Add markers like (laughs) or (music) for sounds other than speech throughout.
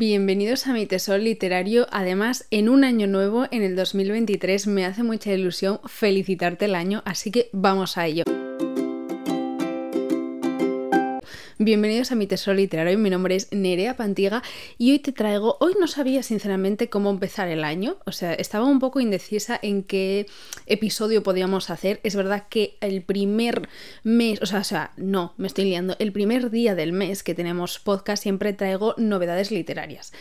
Bienvenidos a mi tesoro literario. Además, en un año nuevo, en el 2023, me hace mucha ilusión felicitarte el año, así que vamos a ello. Bienvenidos a mi tesoro literario, mi nombre es Nerea Pantiga y hoy te traigo, hoy no sabía sinceramente cómo empezar el año, o sea, estaba un poco indecisa en qué episodio podíamos hacer, es verdad que el primer mes, o sea, o sea, no, me estoy liando, el primer día del mes que tenemos podcast siempre traigo novedades literarias.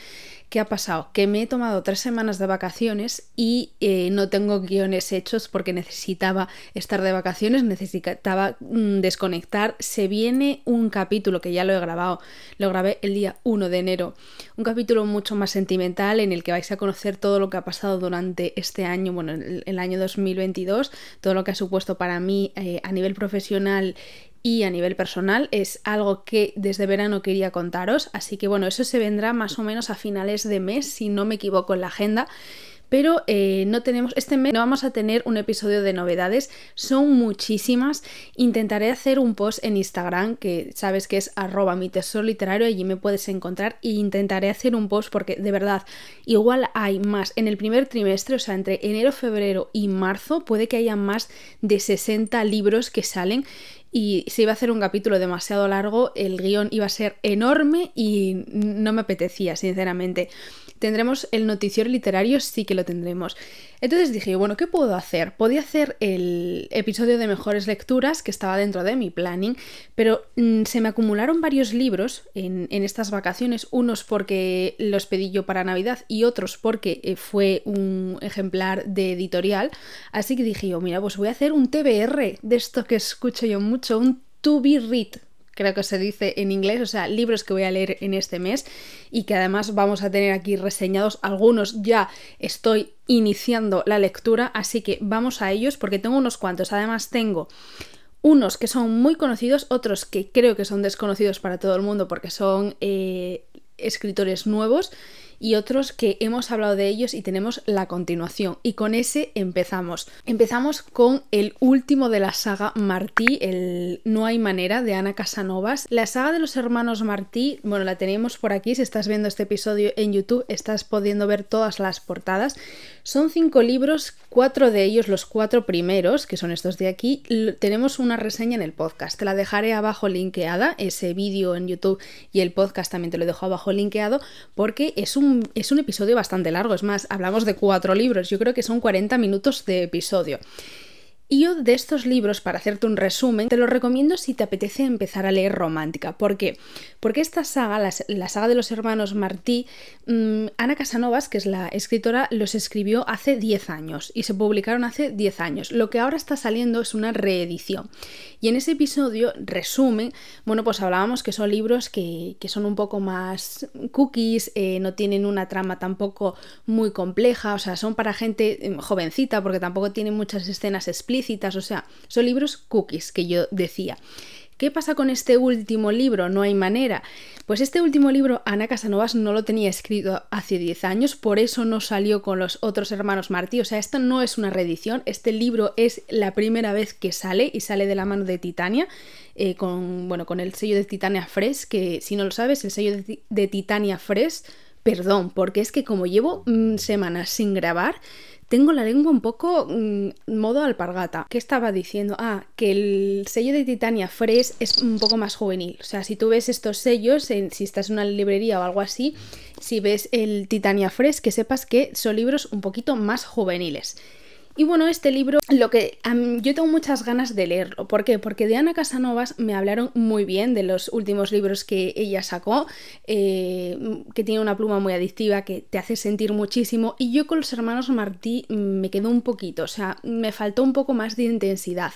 ¿Qué ha pasado? Que me he tomado tres semanas de vacaciones y eh, no tengo guiones hechos porque necesitaba estar de vacaciones, necesitaba mm, desconectar. Se viene un capítulo que ya lo he grabado, lo grabé el día 1 de enero, un capítulo mucho más sentimental en el que vais a conocer todo lo que ha pasado durante este año, bueno, el, año 2022, todo lo que ha supuesto para mí eh, a nivel profesional y a nivel personal es algo que desde verano quería contaros, así que bueno, eso se vendrá más o menos a finales de mes, si no me equivoco en la agenda. Pero eh, no tenemos, este mes no vamos a tener un episodio de novedades, son muchísimas. Intentaré hacer un post en Instagram, que sabes que es arroba mi tesoro literario, allí me puedes encontrar. E intentaré hacer un post porque de verdad, igual hay más. En el primer trimestre, o sea, entre enero, febrero y marzo, puede que haya más de 60 libros que salen y si iba a hacer un capítulo demasiado largo, el guion iba a ser enorme y no me apetecía, sinceramente. ¿Tendremos el noticiero literario? Sí que lo tendremos. Entonces dije, bueno, ¿qué puedo hacer? Podía hacer el episodio de mejores lecturas que estaba dentro de mi planning, pero mm, se me acumularon varios libros en, estas vacaciones, unos porque los pedí yo para Navidad y otros porque eh, fue un ejemplar de editorial. Así que dije yo, mira, pues voy a hacer un TBR de esto que escucho yo mucho, un to be read creo que se dice en inglés, o sea, libros que voy a leer en este mes y que además vamos a tener aquí reseñados. Algunos ya estoy iniciando la lectura, así que vamos a ellos porque tengo unos cuantos. Además tengo unos que son muy conocidos, otros que creo que son desconocidos para todo el mundo porque son eh, escritores nuevos y otros que hemos hablado de ellos y tenemos la continuación. Y con ese empezamos. Empezamos con el último de la saga Martí, el No hay manera de Ana Casanovas. La saga de los hermanos Martí, bueno, la tenemos por aquí. Si estás viendo este episodio en YouTube, estás pudiendo ver todas las portadas. Son cinco libros, cuatro de ellos, los cuatro primeros, que son estos de aquí, tenemos una reseña en el podcast. Te la dejaré abajo linkeada, ese vídeo en YouTube y el podcast también te lo dejo abajo linkeado, porque es un es un episodio bastante largo, es más, hablamos de cuatro libros, yo creo que son 40 minutos de episodio. Y yo de estos libros, para hacerte un resumen, te los recomiendo si te apetece empezar a leer romántica. ¿Por qué? Porque esta saga, la, saga de los hermanos Martí, mm, Ana Casanovas, que es la escritora, los escribió hace 10 años y se publicaron hace 10 años. Lo que ahora está saliendo es una reedición. Y en ese episodio, resumen, bueno, pues hablábamos que son libros que, son un poco más cookies, eh, no tienen una trama tampoco muy compleja, o sea, son para gente em, jovencita porque tampoco tienen muchas escenas explícitas o sea, son libros cookies que yo decía. ¿Qué pasa con este último libro? No hay manera. Pues este último libro Ana Casanovas no lo tenía escrito hace 10 años, por eso no salió con los otros hermanos Martí. O sea, esta no es una reedición, este libro es la primera vez que sale y sale de la mano de Titania, eh, con, bueno, con el sello de Titania Fresh, que si no lo sabes, el sello de, Titania Fresh, perdón, porque es que como llevo mm, semanas sin grabar, tengo la lengua un poco mm, modo alpargata. ¿Qué estaba diciendo? Ah, que el sello de Titania Fresh es un poco más juvenil. O sea, si tú ves estos sellos, en, si estás en una librería o algo así, si ves el Titania Fresh, que sepas que son libros un poquito más juveniles. Y bueno, este libro, lo que yo tengo muchas ganas de leerlo. ¿Por qué? Porque de Ana Casanovas me hablaron muy bien de los últimos libros que ella sacó, eh, que tiene una pluma muy adictiva, que te hace sentir muchísimo. Y yo con los hermanos Martí me quedó un poquito, o sea, me faltó un poco más de intensidad.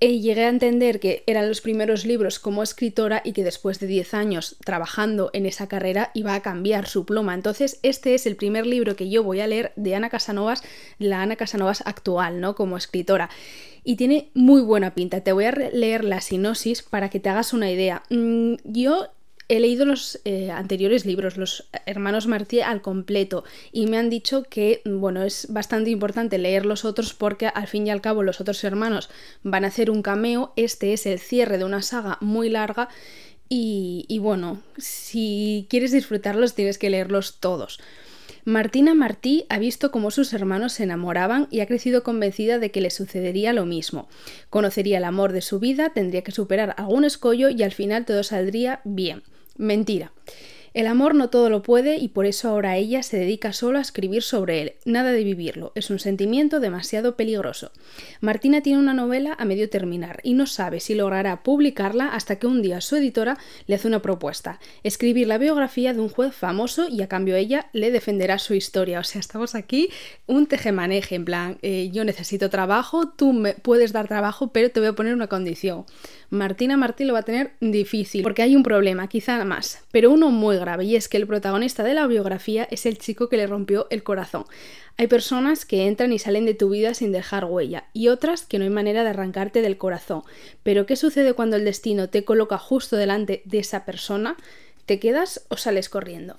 Eh, llegué a entender que eran los primeros libros como escritora y que después de 10 años trabajando en esa carrera iba a cambiar su pluma. Entonces, este es el primer libro que yo voy a leer de Ana Casanovas, la Ana Casanovas actual, ¿no? Como escritora. Y tiene muy buena pinta. Te voy a leer la sinopsis para que te hagas una idea. Mm, yo He leído los eh, anteriores libros, los hermanos Martí al completo, y me han dicho que, bueno, es bastante importante leer los otros porque al fin y al cabo los otros hermanos van a hacer un cameo. Este es el cierre de una saga muy larga y, y bueno, si quieres disfrutarlos tienes que leerlos todos. Martina Martí ha visto cómo sus hermanos se enamoraban y ha crecido convencida de que le sucedería lo mismo. Conocería el amor de su vida, tendría que superar algún escollo y al final todo saldría bien. Mentira. El amor no todo lo puede y por eso ahora ella se dedica solo a escribir sobre él, nada de vivirlo, es un sentimiento demasiado peligroso. Martina tiene una novela a medio terminar y no sabe si logrará publicarla hasta que un día su editora le hace una propuesta, escribir la biografía de un juez famoso y a cambio ella le defenderá su historia. O sea, estamos aquí un tejemaneje, en plan, eh, yo necesito trabajo, tú me puedes dar trabajo, pero te voy a poner una condición. Martina Martí lo va a tener difícil, porque hay un problema, quizá más, pero uno muy grave, y es que el protagonista de la biografía es el chico que le rompió el corazón. Hay personas que entran y salen de tu vida sin dejar huella, y otras que no hay manera de arrancarte del corazón. Pero ¿qué sucede cuando el destino te coloca justo delante de esa persona? ¿Te quedas o sales corriendo?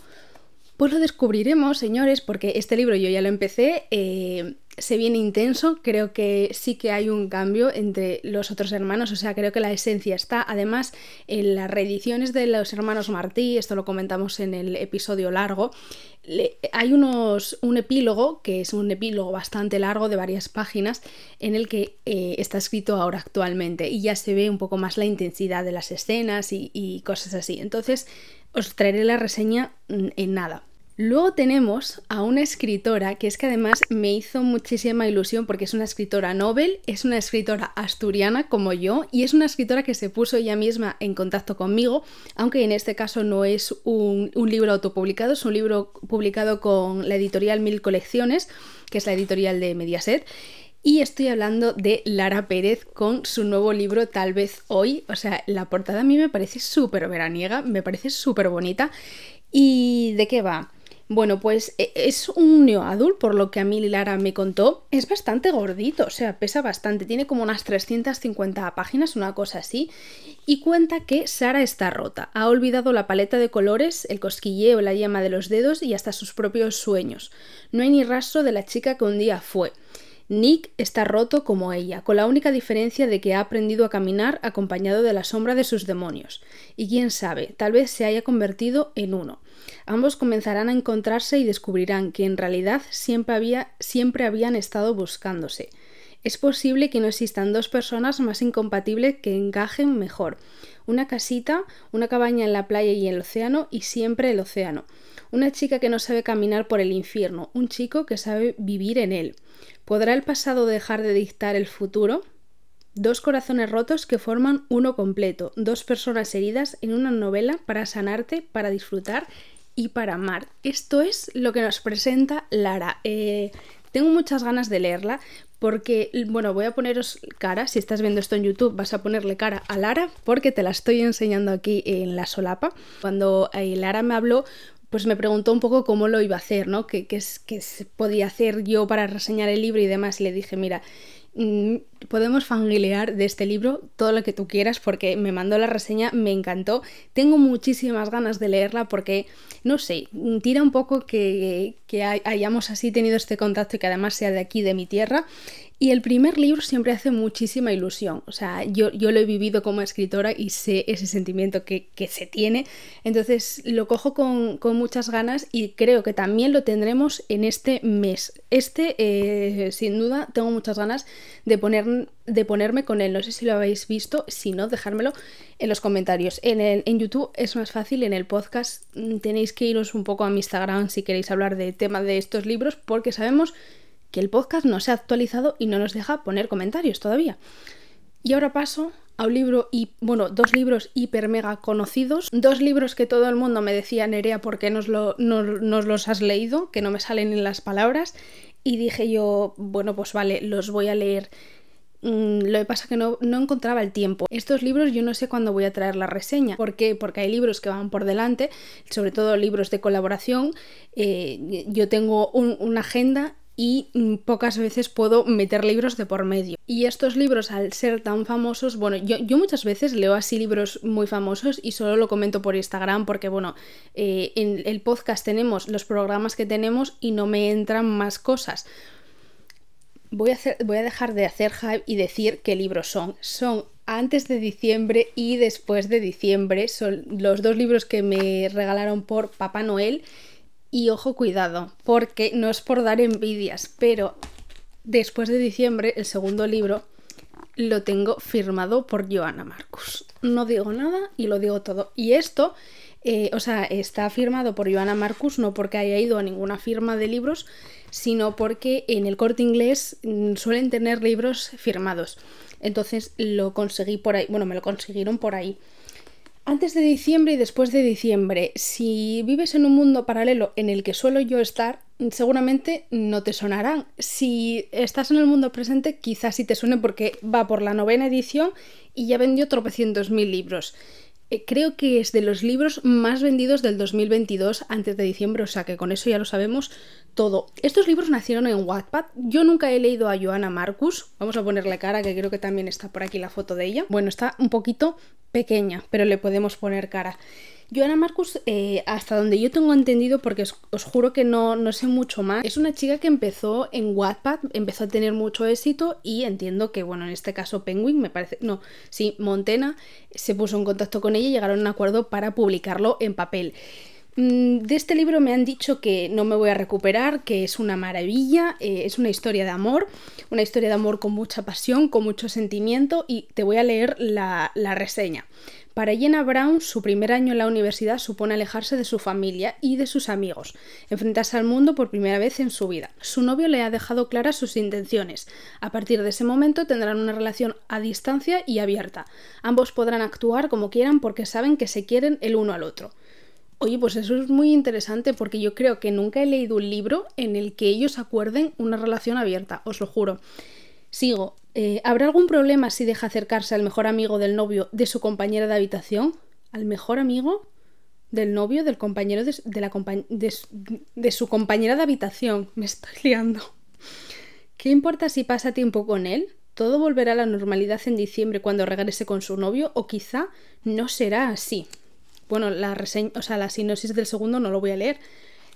Pues lo descubriremos, señores, porque este libro yo ya lo empecé. Eh, se viene intenso, creo que sí que hay un cambio entre los otros hermanos, o sea, creo que la esencia está. Además, en las reediciones de los hermanos Martí, esto lo comentamos en el episodio largo, hay unos, un epílogo, que es un epílogo bastante largo de varias páginas, en el que eh, está escrito ahora actualmente y ya se ve un poco más la intensidad de las escenas y, y cosas así. Entonces, os traeré la reseña mm, en nada. Luego tenemos a una escritora que es que además me hizo muchísima ilusión porque es una escritora novel, es una escritora asturiana como yo y es una escritora que se puso ella misma en contacto conmigo, aunque en este caso no es un, libro autopublicado, es un libro publicado con la editorial Mil Colecciones, que es la editorial de Mediaset. Y estoy hablando de Lara Pérez con su nuevo libro Tal vez hoy. O sea, la portada a mí me parece súper veraniega, me parece súper bonita. ¿Y de qué va? Bueno, pues e, es un neoadult, por lo que a mí Lara me contó. Es bastante gordito, o sea, pesa bastante. Tiene como unas 350 páginas, una cosa así. Y cuenta que Sara está rota. Ha olvidado la paleta de colores, el cosquilleo, la llama de los dedos y hasta sus propios sueños. No hay ni rastro de la chica que un día fue. Nick está roto como ella, con la única diferencia de que ha aprendido a caminar acompañado de la sombra de sus demonios. Y quién sabe, tal vez se haya convertido en uno. Ambos comenzarán a encontrarse y descubrirán que en realidad siempre, había, siempre habían estado buscándose. Es posible que no existan dos personas más incompatibles que encajen mejor. Una casita, una cabaña en la playa y el océano y siempre el océano. Una chica que no sabe caminar por el infierno, un chico que sabe vivir en él. ¿Podrá el pasado dejar de dictar el futuro? Dos corazones rotos que forman uno completo, dos personas heridas en una novela para sanarte, para disfrutar y para amar. Esto es lo que nos presenta Lara. Eh, tengo muchas ganas de leerla porque, bueno, voy a poneros cara, si estás viendo esto en YouTube vas a ponerle cara a Lara porque te la estoy enseñando aquí en la solapa. Cuando eh, Lara me habló, pues me preguntó un poco cómo lo iba a hacer, ¿no? ¿Qué, qué, qué podía hacer yo para reseñar el libro y demás? Y le dije, mira, Mm, podemos fangilear de este libro todo lo que tú quieras porque me mandó la reseña, me encantó. Tengo muchísimas ganas de leerla porque, no sé, tira un poco que, que hayamos así tenido este contacto y que además sea de aquí, de mi tierra. Y el primer libro siempre hace muchísima ilusión. O sea, yo, yo lo he vivido como escritora y sé ese sentimiento que, se tiene. Entonces lo cojo con, muchas ganas y creo que también lo tendremos en este mes. Este, eh, sin duda, tengo muchas ganas de, poner, de ponerme con él. No sé si lo habéis visto. Si no, dejármelo en los comentarios. En, en YouTube es más fácil. En el podcast mm, tenéis que iros un poco a mi Instagram si queréis hablar de tema de estos libros porque sabemos que el podcast no se ha actualizado y no nos deja poner comentarios todavía. Y ahora paso a un libro y bueno, dos libros hiper mega conocidos, dos libros que todo el mundo me decía Nerea, ¿por qué nos, lo, nos los has leído? Que no me salen en las palabras. Y dije yo, bueno, pues vale, los voy a leer. Mm, lo que pasa es que no, encontraba el tiempo. Estos libros yo no sé cuándo voy a traer la reseña. ¿Por qué? Porque hay libros que van por delante, sobre todo libros de colaboración. Eh, yo tengo una agenda y mm, pocas veces puedo meter libros de por medio. Y estos libros, al ser tan famosos, bueno, yo, muchas veces leo así libros muy famosos y solo lo comento por Instagram porque, bueno, eh, en el podcast tenemos los programas que tenemos y no me entran más cosas. Voy a, hacer, voy a dejar de hacer hype y decir qué libros son. Son antes de diciembre y después de diciembre. Son los dos libros que me regalaron por Papá Noel. Y ojo, cuidado, porque no es por dar envidias, pero después de diciembre, el segundo libro lo tengo firmado por Joana Marcus. No digo nada y lo digo todo. Y esto, eh, o sea, está firmado por Joana Marcus no porque haya ido a ninguna firma de libros, sino porque en el corte inglés mm, suelen tener libros firmados. Entonces lo conseguí por ahí, bueno, me lo consiguieron por ahí. Antes de diciembre y después de diciembre, si vives en un mundo paralelo en el que suelo yo estar, seguramente no te sonarán. Si estás en el mundo presente, quizás sí te suene porque va por la novena edición y ya vendió tropecientos mil libros. Eh, creo que es de los libros más vendidos del 2022 antes de diciembre, o sea que con eso ya lo sabemos todo. Estos libros nacieron en Wattpad. Yo nunca he leído a Joana Marcus. Vamos a ponerle cara, que creo que también está por aquí la foto de ella. Bueno, está un poquito pequeña, pero le podemos poner cara. Joana Marcus, eh, hasta donde yo tengo entendido, porque os, juro que no, no, sé mucho más, es una chica que empezó en Wattpad, empezó a tener mucho éxito y entiendo que, bueno, en este caso Penguin, me parece, no, sí, Montena se puso en contacto con ella y llegaron a un acuerdo para publicarlo en papel. Mm, de este libro me han dicho que no me voy a recuperar, que es una maravilla, eh, es una historia de amor, una historia de amor con mucha pasión, con mucho sentimiento y te voy a leer la, la reseña. Para Jenna Brown, su primer año en la universidad supone alejarse de su familia y de sus amigos, enfrentarse al mundo por primera vez en su vida. Su novio le ha dejado claras sus intenciones. A partir de ese momento tendrán una relación a distancia y abierta. Ambos podrán actuar como quieran porque saben que se quieren el uno al otro. Oye, pues eso es muy interesante porque yo creo que nunca he leído un libro en el que ellos acuerden una relación abierta, os lo juro. Sigo. Eh, ¿Habrá algún problema si deja acercarse al mejor amigo del novio de su compañera de habitación? ¿Al mejor amigo del novio del compañero de, la de su compañera de habitación? (laughs) Me estoy liando. ¿Qué importa si pasa tiempo con él? Todo volverá a la normalidad en diciembre cuando regrese con su novio o quizá no será así. Bueno, la reseña, o sea, la sinopsis del segundo no lo voy a leer,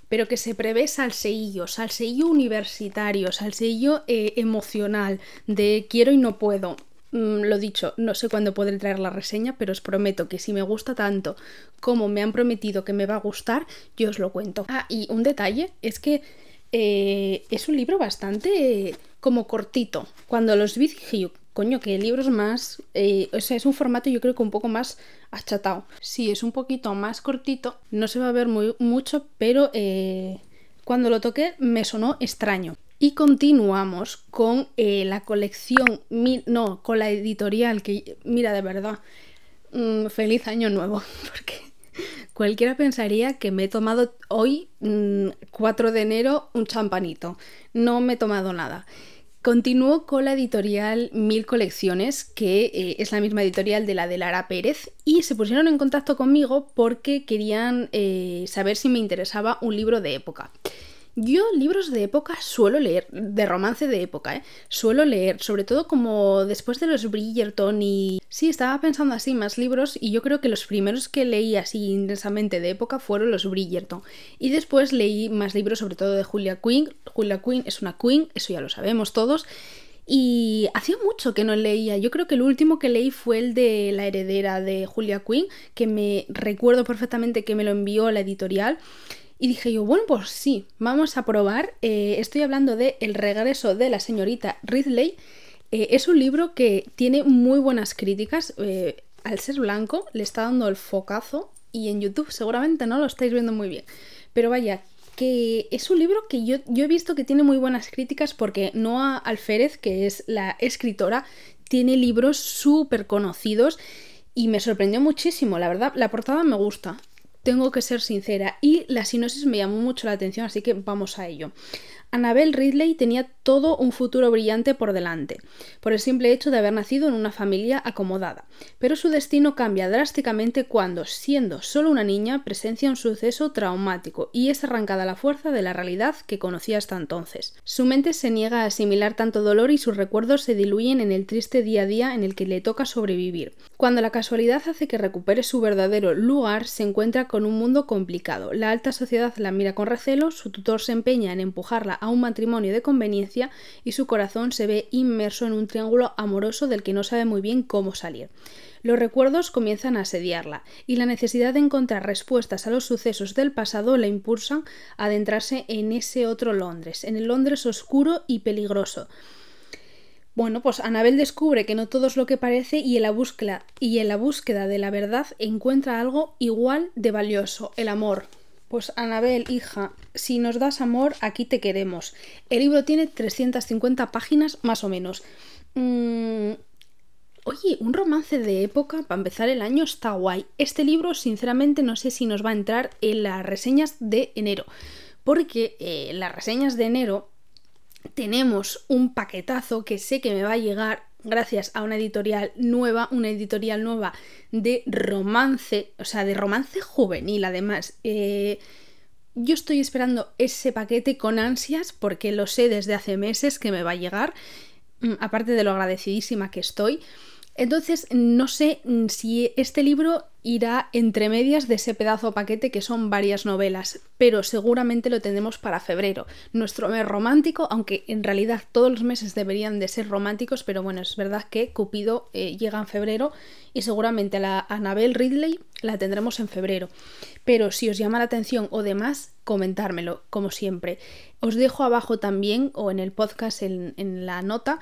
pero que se prevé salseillo, salseillo universitario, salseillo eh, emocional, de quiero y no puedo. Mm, lo dicho, no sé cuándo podré traer la reseña, pero os prometo que si me gusta tanto como me han prometido que me va a gustar, yo os lo cuento. Ah, y un detalle es que eh, es un libro bastante como cortito. Cuando los vi dije coño, que libros más. Eh, o sea, es un formato yo creo que un poco más achatado. Sí, es un poquito más cortito, no se va a ver muy, mucho, pero eh, cuando lo toqué me sonó extraño. Y continuamos con eh, la colección, no, con la editorial que, mira, de verdad, mm, feliz año nuevo, (laughs) porque cualquiera pensaría que me he tomado hoy, 4 mm, de enero, un champanito. No me he tomado nada. Continúo con la editorial Mil Colecciones, que eh, es la misma editorial de la de Lara Pérez, y se pusieron en contacto conmigo porque querían eh, saber si me interesaba un libro de época. Yo libros de época suelo leer, de romance de época, ¿eh? Suelo leer, sobre todo como después de los Bridgerton y... Sí, estaba pensando así más libros y yo creo que los primeros que leí así intensamente de época fueron los Bridgerton. Y después leí más libros sobre todo de Julia Quinn. Julia Quinn es una Queen, eso ya lo sabemos todos. Y hacía mucho que no leía. Yo creo que el último que leí fue el de La heredera de Julia Quinn, que me recuerdo perfectamente que me lo envió la editorial. Y dije yo, bueno, pues sí, vamos a probar. Eh, estoy hablando de El regreso de la señorita Ridley. Eh, es un libro que tiene muy buenas críticas. Eh, al ser blanco, le está dando el focazo y en YouTube seguramente no lo estáis viendo muy bien. Pero vaya, que es un libro que yo, yo he visto que tiene muy buenas críticas porque Noah Alférez, que es la escritora, tiene libros súper conocidos y me sorprendió muchísimo, la verdad, la portada me gusta tengo que ser sincera, y la sinopsis me llamó mucho la atención, así que vamos a ello. Annabel Ridley tenía todo un futuro brillante por delante, por el simple hecho de haber nacido en una familia acomodada, pero su destino cambia drásticamente cuando, siendo solo una niña, presencia un suceso traumático y es arrancada la fuerza de la realidad que conocía hasta entonces. Su mente se niega a asimilar tanto dolor y sus recuerdos se diluyen en el triste día a día en el que le toca sobrevivir. Cuando la casualidad hace que recupere su verdadero lugar, se encuentra con un mundo complicado. La alta sociedad la mira con recelo, su tutor se empeña en empujarla a un matrimonio de conveniencia y su corazón se ve inmerso en un triángulo amoroso del que no sabe muy bien cómo salir. Los recuerdos comienzan a asediarla y la necesidad de encontrar respuestas a los sucesos del pasado la impulsan a adentrarse en ese otro Londres, en el Londres oscuro y peligroso. Bueno, pues Anabel descubre que no todo es lo que parece y en la búsqueda y en la búsqueda de la verdad encuentra algo igual de valioso, el amor. Pues Anabel, hija, si nos das amor, aquí te queremos. El libro tiene 350 páginas más o menos. Mm, Oye, un romance de época para empezar el año está guay. Este libro, sinceramente, no sé si nos va a entrar en las reseñas de enero. Porque eh, las reseñas de enero tenemos un paquetazo que sé que me va a llegar gracias a una editorial nueva, una editorial nueva de romance, o sea, de romance juvenil además. Eh, yo estoy esperando ese paquete con ansias porque lo sé desde hace meses que me va a llegar, mm, aparte de lo agradecidísima que estoy. Entonces, no sé mm, si este libro irá entre medias de ese pedazo paquete que son varias novelas, pero seguramente lo tendremos para febrero, nuestro mes romántico, aunque en realidad todos los meses deberían de ser románticos, pero bueno, es verdad que Cupido eh, llega en febrero y seguramente la Annabel Ridley la tendremos en febrero. Pero si os llama la atención o demás, comentármelo, como siempre. Os dejo abajo también, o en el podcast, en, en la nota,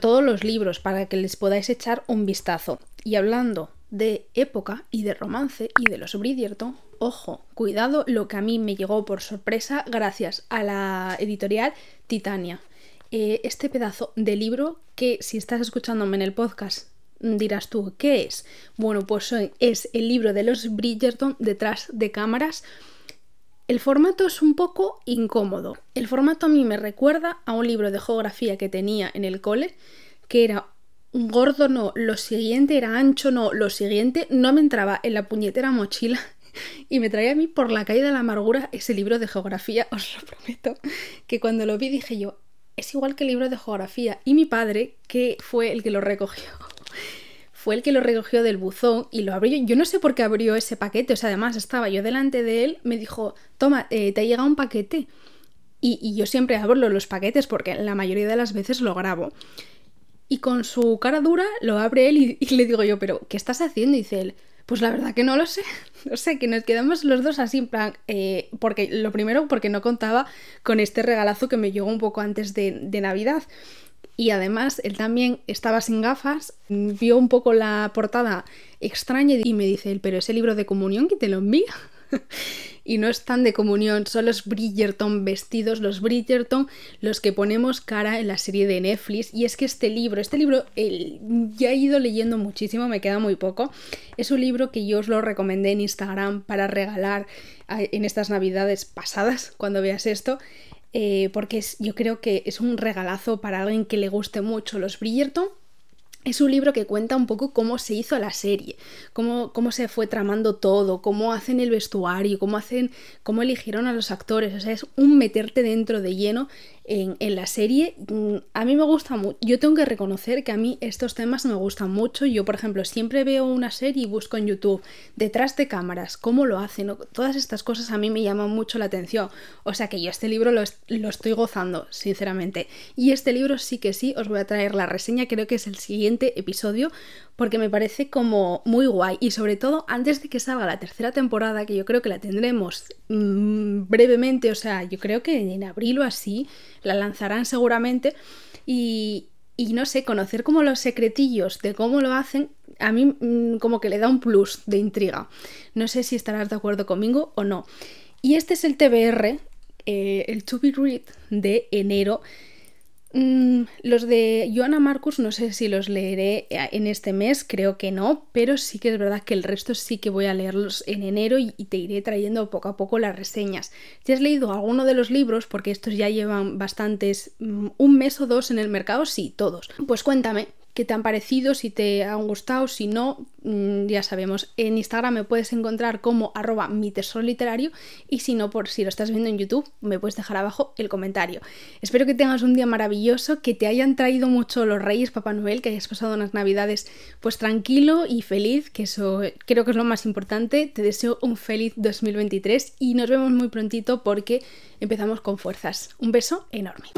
todos los libros para que les podáis echar un vistazo. Y hablando de época y de romance y de los Bridgerton, ojo, cuidado lo que a mí me llegó por sorpresa gracias a la editorial Titania. Eh, este pedazo de libro que si estás escuchándome en el podcast dirás tú, ¿qué es? Bueno, pues es el libro de los Bridgerton detrás de cámaras el formato es un poco incómodo. El formato a mí me recuerda a un libro de geografía que tenía en el cole, que era gordo no, lo siguiente era ancho no, lo siguiente no me entraba en la puñetera mochila (laughs) y me traía a mí por la calle de la amargura ese libro de geografía, (laughs) os lo prometo, que cuando lo vi dije yo, es igual que el libro de geografía. Y mi padre, que fue el que lo recogió fue el que lo recogió del buzón y lo abrió. Yo no sé por qué abrió ese paquete, o sea, además estaba yo delante de él, me dijo, toma, eh, te ha llegado un paquete. Y, yo siempre abro los paquetes porque la mayoría de las veces lo grabo. Y con su cara dura lo abre él y, le digo yo, pero ¿qué estás haciendo? Dice él, pues la verdad que no lo sé. (laughs) No sé, que nos quedamos los dos así en plan. Eh, porque lo primero, porque no contaba con este regalazo que me llegó un poco antes de Navidad. Y además él también estaba sin gafas, vio un poco la portada extraña y me dice, pero ese libro de comunión que te lo envía. (laughs) y no están de comunión, son los Bridgerton vestidos, los Bridgerton los que ponemos cara en la serie de Netflix. Y es que este libro, este libro ya he ido leyendo muchísimo, me queda muy poco. Es un libro que yo os lo recomendé en Instagram para regalar en estas navidades pasadas, cuando veas esto. Eh, porque yo creo que es un regalazo para alguien que le guste mucho los Bridgerton es un libro que cuenta un poco cómo se hizo la serie, cómo, cómo, se fue tramando todo, cómo hacen el vestuario, cómo hacen, cómo eligieron a los actores. O sea, es un meterte dentro de lleno en, la serie. Mm, a mí me gusta mucho. Yo tengo que reconocer que a mí estos temas me gustan mucho. Yo, por ejemplo, siempre veo una serie y busco en YouTube detrás de cámaras, cómo lo hacen. Todas estas cosas a mí me llaman mucho la atención. O sea que yo este libro lo, lo estoy gozando, sinceramente. Y este libro sí que sí, os voy a traer la reseña, creo que es el siguiente episodio porque me parece como muy guay y sobre todo antes de que salga la tercera temporada que yo creo que la tendremos mm, brevemente, o sea, yo creo que en abril o así la lanzarán seguramente y, y no sé, conocer como los secretillos de cómo lo hacen, a mí mm, como que le da un plus de intriga. No sé si estarás de acuerdo conmigo o no. Y este es el TBR, eh, el To Be Read de enero Mm, los de Joana Marcus no sé si los leeré eh, en este mes, creo que no, pero sí que es verdad que el resto sí que voy a leerlos en enero y, te iré trayendo poco a poco las reseñas. Si has leído alguno de los libros, porque estos ya llevan bastantes, mm, un mes o dos en el mercado, sí, todos. Pues cuéntame, qué te han parecido, si te han gustado, si no, mm, ya sabemos. En Instagram me puedes encontrar como arroba mi tesoro literario y si no, por si lo estás viendo en YouTube, me puedes dejar abajo el comentario. Espero que tengas un día maravilloso, que te hayan traído mucho los Reyes Papá Noel, que hayas pasado unas navidades pues tranquilo y feliz, que eso creo que es lo más importante. Te deseo un feliz 2023 y nos vemos muy prontito porque empezamos con fuerzas. Un beso enorme.